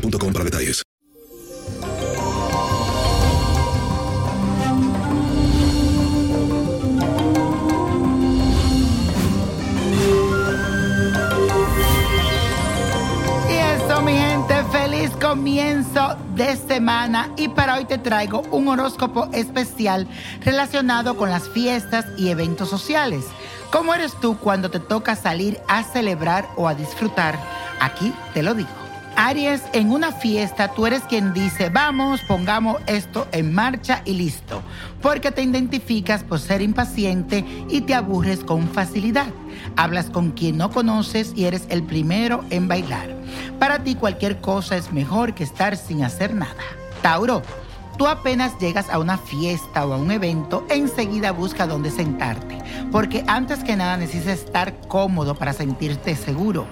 para detalles. Y eso, mi gente, feliz comienzo de semana. Y para hoy te traigo un horóscopo especial relacionado con las fiestas y eventos sociales. ¿Cómo eres tú cuando te toca salir a celebrar o a disfrutar? Aquí te lo digo. Aries, en una fiesta tú eres quien dice, vamos, pongamos esto en marcha y listo, porque te identificas por ser impaciente y te aburres con facilidad. Hablas con quien no conoces y eres el primero en bailar. Para ti cualquier cosa es mejor que estar sin hacer nada. Tauro, tú apenas llegas a una fiesta o a un evento, enseguida busca dónde sentarte, porque antes que nada necesitas estar cómodo para sentirte seguro.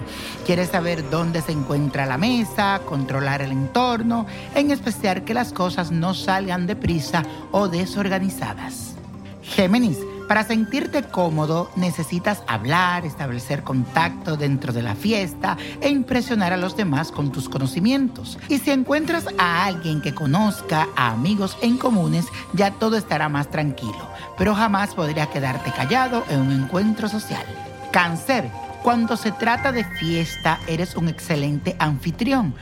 Quieres saber dónde se encuentra la mesa, controlar el entorno, en especial que las cosas no salgan deprisa o desorganizadas. Géminis, para sentirte cómodo necesitas hablar, establecer contacto dentro de la fiesta e impresionar a los demás con tus conocimientos. Y si encuentras a alguien que conozca a amigos en comunes, ya todo estará más tranquilo. Pero jamás podría quedarte callado en un encuentro social. Cáncer, cuando se trata de fiesta, eres un excelente anfitrión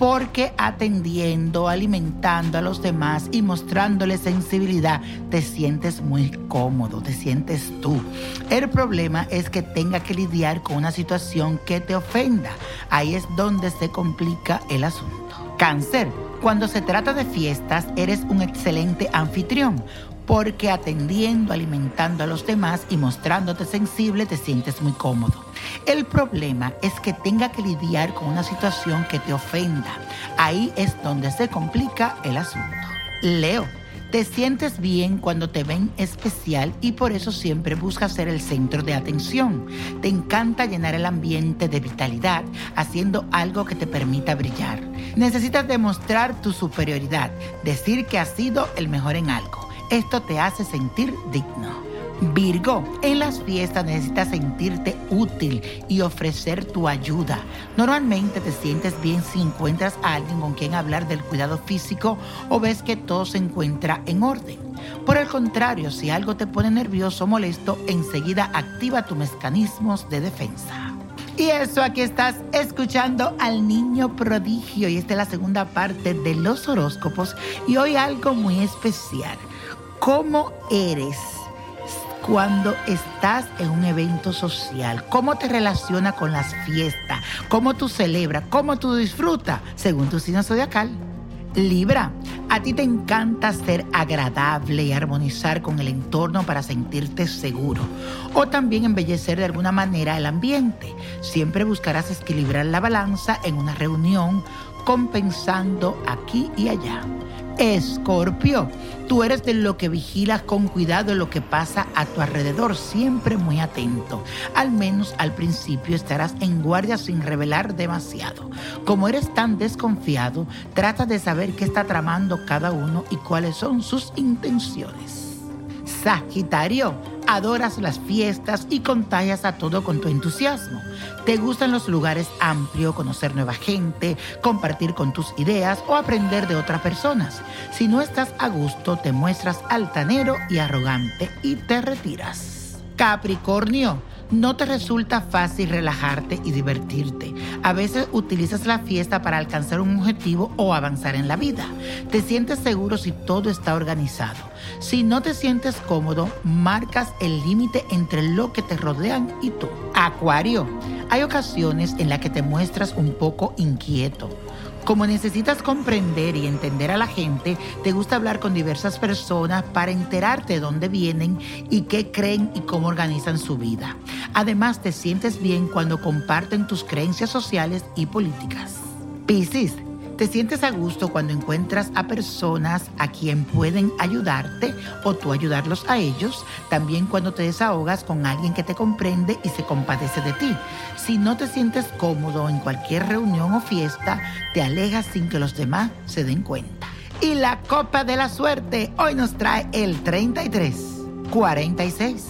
porque atendiendo, alimentando a los demás y mostrándoles sensibilidad, te sientes muy cómodo, te sientes tú. El problema es que tenga que lidiar con una situación que te ofenda. Ahí es donde se complica el asunto. Cáncer, cuando se trata de fiestas, eres un excelente anfitrión porque atendiendo, alimentando a los demás y mostrándote sensible te sientes muy cómodo. El problema es que tenga que lidiar con una situación que te ofenda. Ahí es donde se complica el asunto. Leo. Te sientes bien cuando te ven especial y por eso siempre buscas ser el centro de atención. Te encanta llenar el ambiente de vitalidad haciendo algo que te permita brillar. Necesitas demostrar tu superioridad, decir que has sido el mejor en algo. Esto te hace sentir digno. Virgo, en las fiestas necesitas sentirte útil y ofrecer tu ayuda. Normalmente te sientes bien si encuentras a alguien con quien hablar del cuidado físico o ves que todo se encuentra en orden. Por el contrario, si algo te pone nervioso o molesto, enseguida activa tus mecanismos de defensa. Y eso, aquí estás escuchando al niño prodigio y esta es la segunda parte de los horóscopos y hoy algo muy especial. ¿Cómo eres? cuando estás en un evento social? ¿Cómo te relaciona con las fiestas? ¿Cómo tú celebras? ¿Cómo tú disfrutas? Según tu signo zodiacal. Libra, a ti te encanta ser agradable y armonizar con el entorno para sentirte seguro o también embellecer de alguna manera el ambiente. Siempre buscarás equilibrar la balanza en una reunión compensando aquí y allá. Escorpio, tú eres de lo que vigilas con cuidado lo que pasa a tu alrededor, siempre muy atento. Al menos al principio estarás en guardia sin revelar demasiado. Como eres tan desconfiado, trata de saber qué está tramando cada uno y cuáles son sus intenciones. Sagitario, adoras las fiestas y contagias a todo con tu entusiasmo. Te gustan los lugares amplios, conocer nueva gente, compartir con tus ideas o aprender de otras personas. Si no estás a gusto, te muestras altanero y arrogante y te retiras. Capricornio, no te resulta fácil relajarte y divertirte. A veces utilizas la fiesta para alcanzar un objetivo o avanzar en la vida. Te sientes seguro si todo está organizado. Si no te sientes cómodo, marcas el límite entre lo que te rodean y tú. Acuario, hay ocasiones en las que te muestras un poco inquieto como necesitas comprender y entender a la gente, te gusta hablar con diversas personas para enterarte de dónde vienen y qué creen y cómo organizan su vida. Además, te sientes bien cuando comparten tus creencias sociales y políticas. Piscis, te sientes a gusto cuando encuentras a personas a quien pueden ayudarte o tú ayudarlos a ellos. También cuando te desahogas con alguien que te comprende y se compadece de ti. Si no te sientes cómodo en cualquier reunión o fiesta, te alejas sin que los demás se den cuenta. Y la copa de la suerte hoy nos trae el 33, 46.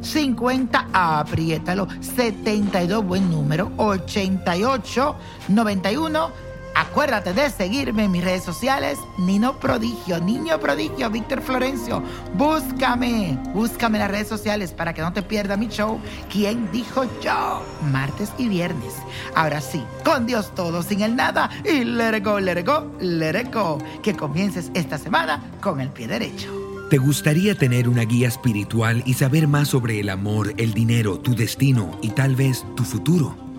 50, apriétalo, 72, buen número, 88, 91, Acuérdate de seguirme en mis redes sociales, Nino Prodigio, Niño Prodigio, Víctor Florencio. Búscame, búscame en las redes sociales para que no te pierda mi show. ¿Quién dijo yo? Martes y viernes. Ahora sí, con Dios todo, sin el nada. Y let it go, let go, go. Que comiences esta semana con el pie derecho. ¿Te gustaría tener una guía espiritual y saber más sobre el amor, el dinero, tu destino y tal vez tu futuro?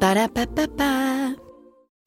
Ba-da-ba-ba-ba.